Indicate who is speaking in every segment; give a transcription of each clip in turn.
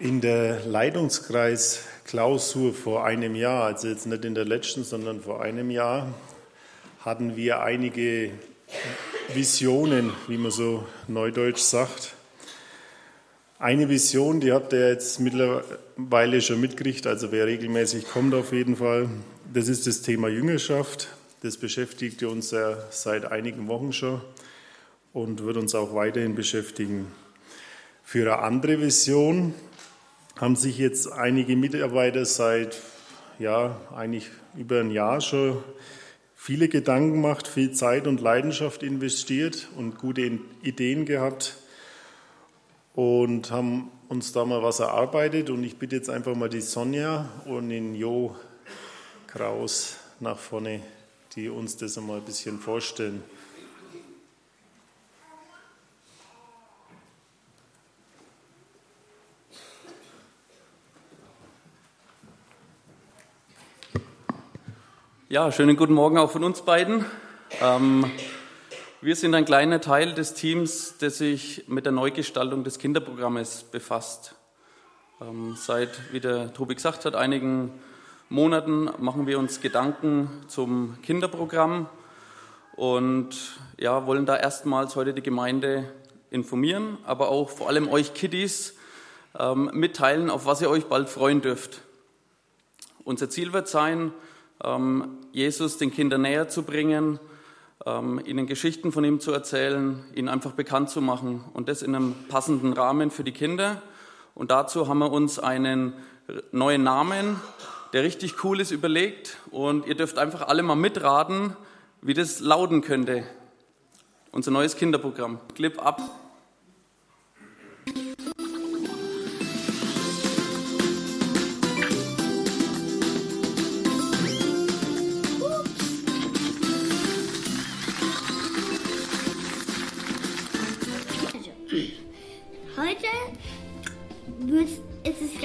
Speaker 1: In der Leitungskreis-Klausur vor einem Jahr, also jetzt nicht in der letzten, sondern vor einem Jahr, hatten wir einige Visionen, wie man so neudeutsch sagt. Eine Vision, die habt ihr jetzt mittlerweile schon mitgekriegt, also wer regelmäßig kommt auf jeden Fall. Das ist das Thema Jüngerschaft. Das beschäftigt uns ja seit einigen Wochen schon und wird uns auch weiterhin beschäftigen. Für eine andere Vision haben sich jetzt einige Mitarbeiter seit ja eigentlich über ein Jahr schon viele Gedanken gemacht, viel Zeit und Leidenschaft investiert und gute Ideen gehabt und haben uns da mal was erarbeitet. Und ich bitte jetzt einfach mal die Sonja und den Jo Kraus nach vorne, die uns das einmal ein bisschen vorstellen.
Speaker 2: Ja, schönen guten Morgen auch von uns beiden. Ähm, wir sind ein kleiner Teil des Teams, das sich mit der Neugestaltung des Kinderprogrammes befasst. Ähm, seit, wie der Tobi gesagt hat, einigen Monaten machen wir uns Gedanken zum Kinderprogramm und ja, wollen da erstmals heute die Gemeinde informieren, aber auch vor allem euch Kiddies ähm, mitteilen, auf was ihr euch bald freuen dürft. Unser Ziel wird sein, Jesus den Kindern näher zu bringen, ähm, ihnen Geschichten von ihm zu erzählen, ihnen einfach bekannt zu machen und das in einem passenden Rahmen für die Kinder. Und dazu haben wir uns einen neuen Namen, der richtig cool ist, überlegt. Und ihr dürft einfach alle mal mitraten, wie das lauten könnte. Unser neues Kinderprogramm. Clip ab.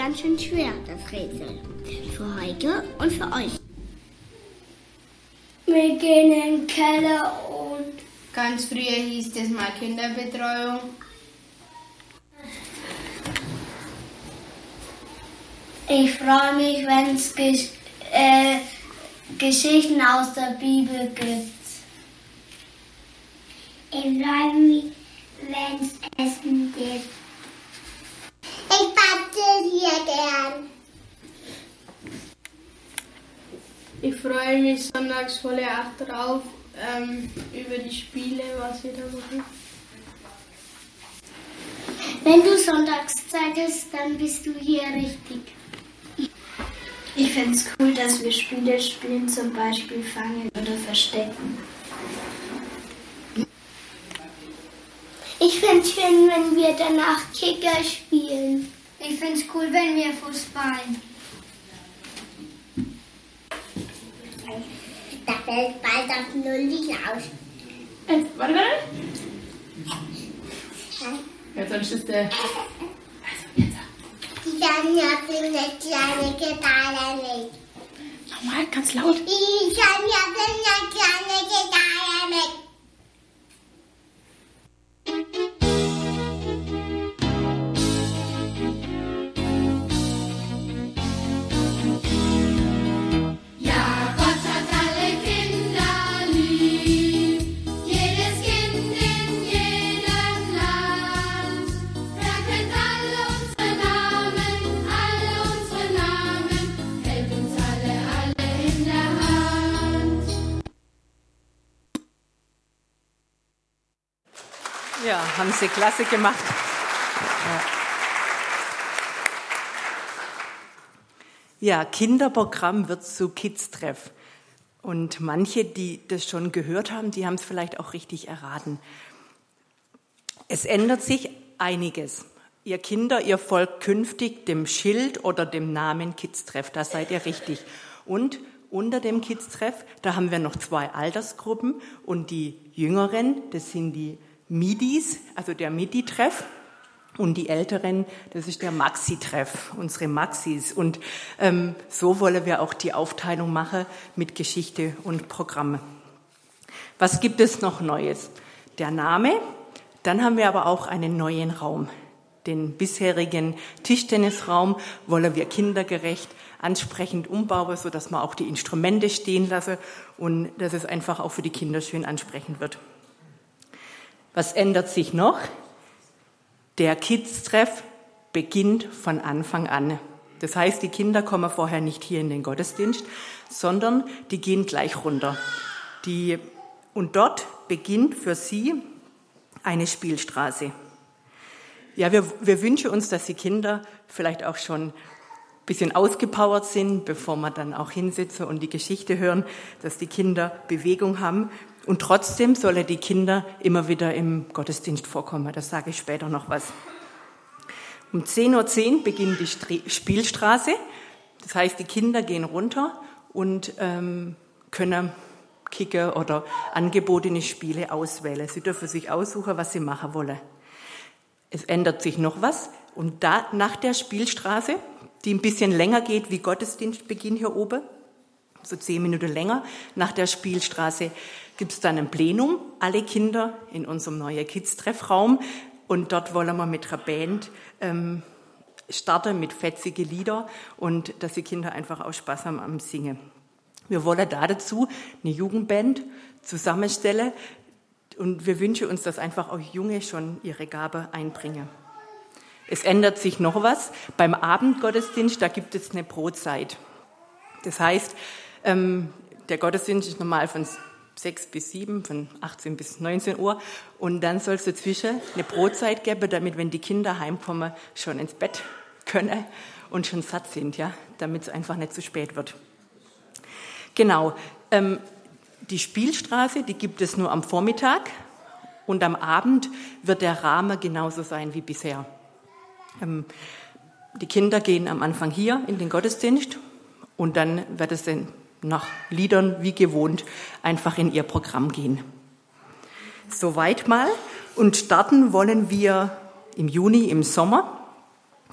Speaker 3: Ganz schön schwer, das Rätsel. Für heute und für euch.
Speaker 4: Wir gehen in den Keller und.
Speaker 5: Ganz früher hieß das mal Kinderbetreuung.
Speaker 4: Ich freue mich, wenn es Gesch äh, Geschichten aus der Bibel gibt.
Speaker 3: Ich freue mich, wenn es Essen gibt. Hier gern.
Speaker 5: Ich freue mich sonntags voll acht drauf ähm, über die Spiele, was wir da machen.
Speaker 3: Wenn du Sonntagszeit hast, dann bist du hier richtig.
Speaker 4: Ich finde es cool, dass wir Spiele spielen, zum Beispiel Fangen oder Verstecken.
Speaker 3: Ich finde es schön, wenn wir danach Kicker spielen.
Speaker 4: Ich finde es cool, wenn wir Fußball.
Speaker 3: Da fällt bald auf Null aus.
Speaker 5: Äh, warte, warte. Jetzt dann ist der.
Speaker 3: Also, jetzt. Die findet kleine Gitarre mit.
Speaker 5: Nochmal, ganz laut.
Speaker 3: Die Sonja findet kleine Gitarre mit.
Speaker 6: Haben Sie klasse gemacht. Ja, Kinderprogramm wird zu Kids-Treff. Und manche, die das schon gehört haben, die haben es vielleicht auch richtig erraten. Es ändert sich einiges. Ihr Kinder, ihr folgt künftig dem Schild oder dem Namen Kids-Treff. Da seid ihr richtig. Und unter dem Kids-Treff, da haben wir noch zwei Altersgruppen und die Jüngeren, das sind die Midis, also der Midi-Treff. Und die Älteren, das ist der Maxi-Treff, unsere Maxis. Und ähm, so wollen wir auch die Aufteilung machen mit Geschichte und Programme. Was gibt es noch Neues? Der Name, dann haben wir aber auch einen neuen Raum. Den bisherigen Tischtennisraum wollen wir kindergerecht ansprechend umbauen, so dass man auch die Instrumente stehen lasse und dass es einfach auch für die Kinder schön ansprechend wird. Was ändert sich noch? Der Kids-Treff beginnt von Anfang an. Das heißt, die Kinder kommen vorher nicht hier in den Gottesdienst, sondern die gehen gleich runter. Die, und dort beginnt für sie eine Spielstraße. Ja, wir, wir wünschen uns, dass die Kinder vielleicht auch schon ein bisschen ausgepowert sind, bevor wir dann auch hinsitzen und die Geschichte hören, dass die Kinder Bewegung haben. Und trotzdem sollen die Kinder immer wieder im Gottesdienst vorkommen. Das sage ich später noch was. Um 10.10 Uhr beginnt die Spielstraße. Das heißt, die Kinder gehen runter und ähm, können kicken oder angebotene Spiele auswählen. Sie dürfen sich aussuchen, was sie machen wollen. Es ändert sich noch was. Und da, nach der Spielstraße, die ein bisschen länger geht wie Gottesdienstbeginn hier oben, so zehn Minuten länger, nach der Spielstraße gibt es dann ein Plenum. Alle Kinder in unserem neuen Kids-Treffraum. Und dort wollen wir mit einer Band ähm, starten mit fetzige Lieder und dass die Kinder einfach auch Spaß haben am Singen. Wir wollen da dazu eine Jugendband zusammenstellen und wir wünschen uns, dass einfach auch Junge schon ihre Gabe einbringen. Es ändert sich noch was. Beim Abendgottesdienst, da gibt es eine Brotzeit. Das heißt, ähm, der Gottesdienst ist normal von 6 bis 7, von 18 bis 19 Uhr. Und dann soll es dazwischen eine Brotzeit geben, damit, wenn die Kinder heimkommen, schon ins Bett können und schon satt sind, ja, damit es einfach nicht zu spät wird. Genau. Ähm, die Spielstraße, die gibt es nur am Vormittag und am Abend wird der Rahmen genauso sein wie bisher. Ähm, die Kinder gehen am Anfang hier in den Gottesdienst und dann wird es dann nach Liedern wie gewohnt einfach in ihr Programm gehen. Soweit mal. Und starten wollen wir im Juni, im Sommer.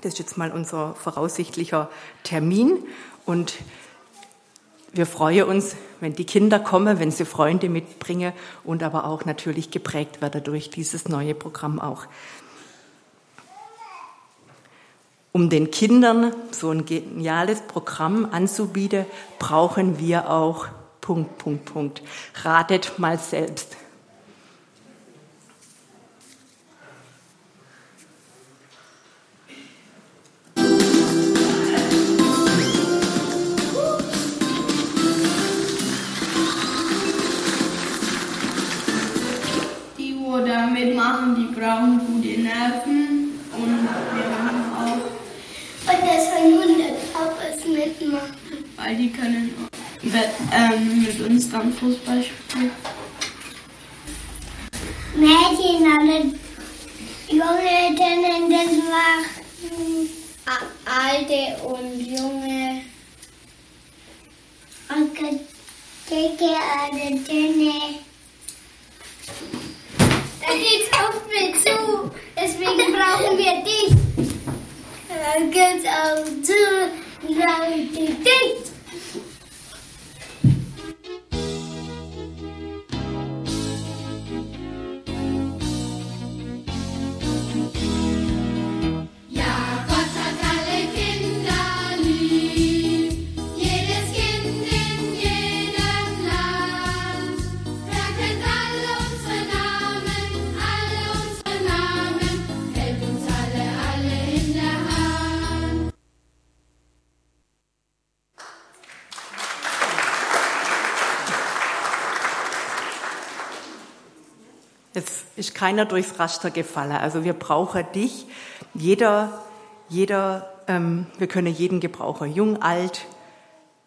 Speaker 6: Das ist jetzt mal unser voraussichtlicher Termin. Und wir freuen uns, wenn die Kinder kommen, wenn sie Freunde mitbringen und aber auch natürlich geprägt werden durch dieses neue Programm auch. Um den Kindern so ein geniales Programm anzubieten, brauchen wir auch Punkt, Punkt, Punkt. Ratet mal selbst.
Speaker 5: Die, wo da mitmachen, die brauchen gute Nerven und wir haben auch
Speaker 3: Und das von 100 Papas mitmachen.
Speaker 5: weil die können ähm, mit uns dann Fußball spielen.
Speaker 3: Mädchen alle Junge können das machen. Alte und Junge. Und dicke alle dünne. Da geht's oft mit zu. Deswegen brauchen wir dich. Dann geht's auch zu. Leute dicht.
Speaker 7: Ja,
Speaker 6: Es ist keiner durchs Raster gefallen. Also wir brauchen dich. Jeder, jeder, ähm, wir können jeden gebrauchen. Jung, alt,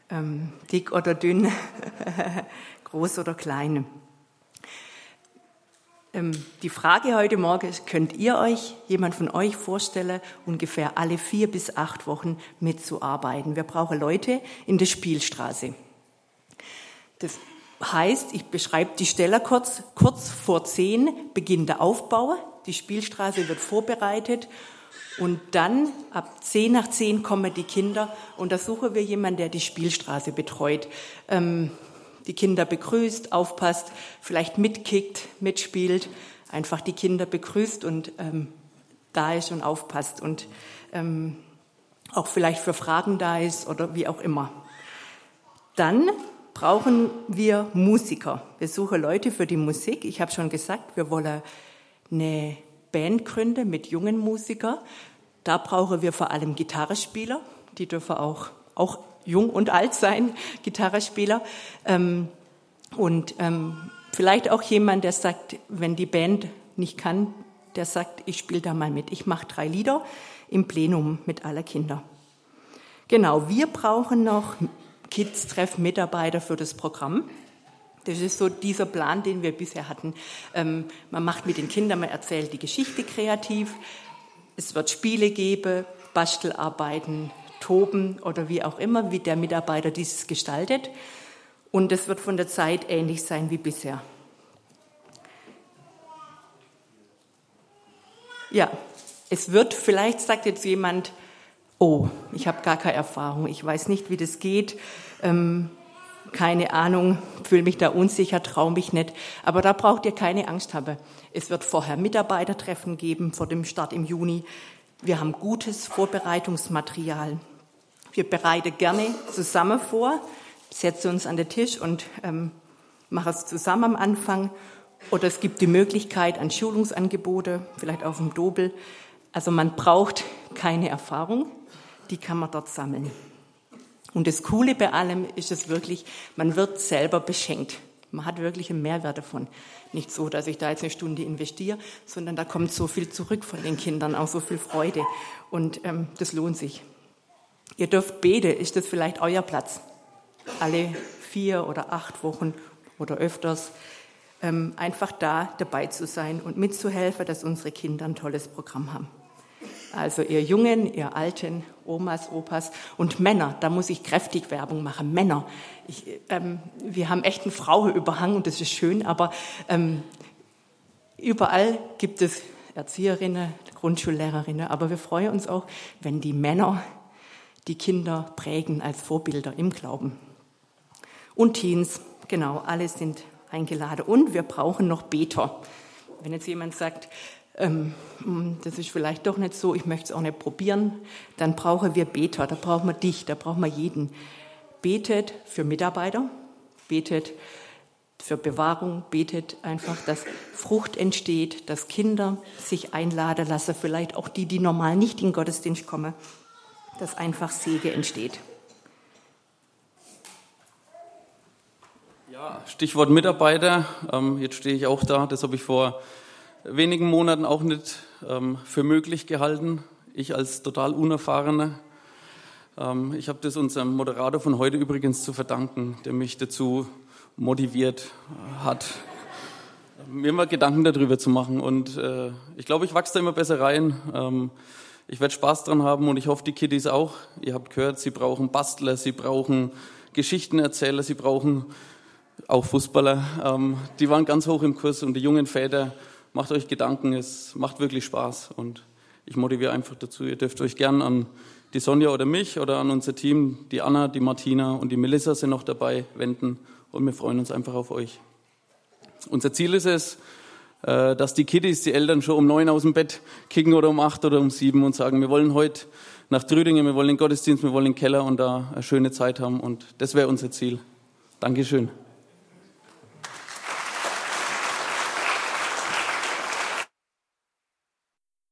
Speaker 6: ähm, dick oder dünn, groß oder klein. Ähm, die Frage heute Morgen ist, könnt ihr euch, jemand von euch vorstellen, ungefähr alle vier bis acht Wochen mitzuarbeiten? Wir brauchen Leute in der Spielstraße. Das heißt, ich beschreibe die Stelle kurz, kurz vor zehn beginnt der Aufbau, die Spielstraße wird vorbereitet und dann ab zehn nach zehn kommen die Kinder und da suchen wir jemanden, der die Spielstraße betreut. Ähm, die Kinder begrüßt, aufpasst, vielleicht mitkickt, mitspielt, einfach die Kinder begrüßt und ähm, da ist und aufpasst und ähm, auch vielleicht für Fragen da ist oder wie auch immer. Dann brauchen wir Musiker. Wir suchen Leute für die Musik. Ich habe schon gesagt, wir wollen eine Band gründen mit jungen Musikern. Da brauchen wir vor allem Gitarrespieler. Die dürfen auch, auch jung und alt sein, Gitarrespieler. Ähm, und ähm, vielleicht auch jemand, der sagt, wenn die Band nicht kann, der sagt, ich spiele da mal mit. Ich mache drei Lieder im Plenum mit aller Kinder. Genau, wir brauchen noch Kids-Treff-Mitarbeiter für das Programm. Das ist so dieser Plan, den wir bisher hatten. Ähm, man macht mit den Kindern, man erzählt die Geschichte kreativ. Es wird Spiele geben, Bastelarbeiten, Toben oder wie auch immer, wie der Mitarbeiter dieses gestaltet. Und es wird von der Zeit ähnlich sein wie bisher. Ja, es wird, vielleicht sagt jetzt jemand, oh, ich habe gar keine Erfahrung, ich weiß nicht, wie das geht, ähm, keine Ahnung, fühle mich da unsicher, traue mich nicht. Aber da braucht ihr keine Angst haben. Es wird vorher Mitarbeitertreffen geben vor dem Start im Juni. Wir haben gutes Vorbereitungsmaterial. Wir bereiten gerne zusammen vor, setzen uns an den Tisch und ähm, machen es zusammen am Anfang. Oder es gibt die Möglichkeit an Schulungsangebote, vielleicht auf dem Dobel. Also man braucht keine Erfahrung, die kann man dort sammeln. Und das Coole bei allem ist es wirklich, man wird selber beschenkt. Man hat wirklich einen Mehrwert davon. Nicht so, dass ich da jetzt eine Stunde investiere, sondern da kommt so viel zurück von den Kindern, auch so viel Freude. Und ähm, das lohnt sich. Ihr dürft beten, ist das vielleicht euer Platz? Alle vier oder acht Wochen oder öfters ähm, einfach da dabei zu sein und mitzuhelfen, dass unsere Kinder ein tolles Programm haben. Also ihr Jungen, ihr Alten, Omas, Opas und Männer, da muss ich kräftig Werbung machen. Männer, ich, ähm, wir haben echt einen Frauenüberhang und das ist schön, aber ähm, überall gibt es Erzieherinnen, Grundschullehrerinnen, aber wir freuen uns auch, wenn die Männer die Kinder prägen als Vorbilder im Glauben. Und Teens, genau, alle sind eingeladen. Und wir brauchen noch Beter. Wenn jetzt jemand sagt, ähm, das ist vielleicht doch nicht so, ich möchte es auch nicht probieren, dann brauchen wir Beter, da brauchen wir dich, da brauchen wir jeden. Betet für Mitarbeiter, betet für Bewahrung, betet einfach, dass Frucht entsteht, dass Kinder sich einladen lassen, vielleicht auch die, die normal nicht in den Gottesdienst kommen, dass einfach Sege entsteht.
Speaker 2: Ja, Stichwort Mitarbeiter. Ähm, jetzt stehe ich auch da. Das habe ich vor wenigen Monaten auch nicht ähm, für möglich gehalten. Ich als total Unerfahrener. Ähm, ich habe das unserem Moderator von heute übrigens zu verdanken, der mich dazu motiviert hat, mir mal Gedanken darüber zu machen. Und äh, ich glaube, ich wachse da immer besser rein. Ähm, ich werde Spaß dran haben und ich hoffe, die Kiddies auch. Ihr habt gehört, sie brauchen Bastler, sie brauchen Geschichtenerzähler, sie brauchen auch Fußballer. Ähm, die waren ganz hoch im Kurs und die jungen Väter macht euch Gedanken, es macht wirklich Spaß und ich motiviere einfach dazu. Ihr dürft euch gern an die Sonja oder mich oder an unser Team, die Anna, die Martina und die Melissa sind noch dabei, wenden und wir freuen uns einfach auf euch. Unser Ziel ist es, äh, dass die Kiddies, die Eltern schon um neun aus dem Bett kicken oder um acht oder um sieben und sagen, wir wollen heute nach Trüdingen, wir wollen den Gottesdienst, wir wollen den Keller und da eine schöne Zeit haben und das wäre unser Ziel. Dankeschön.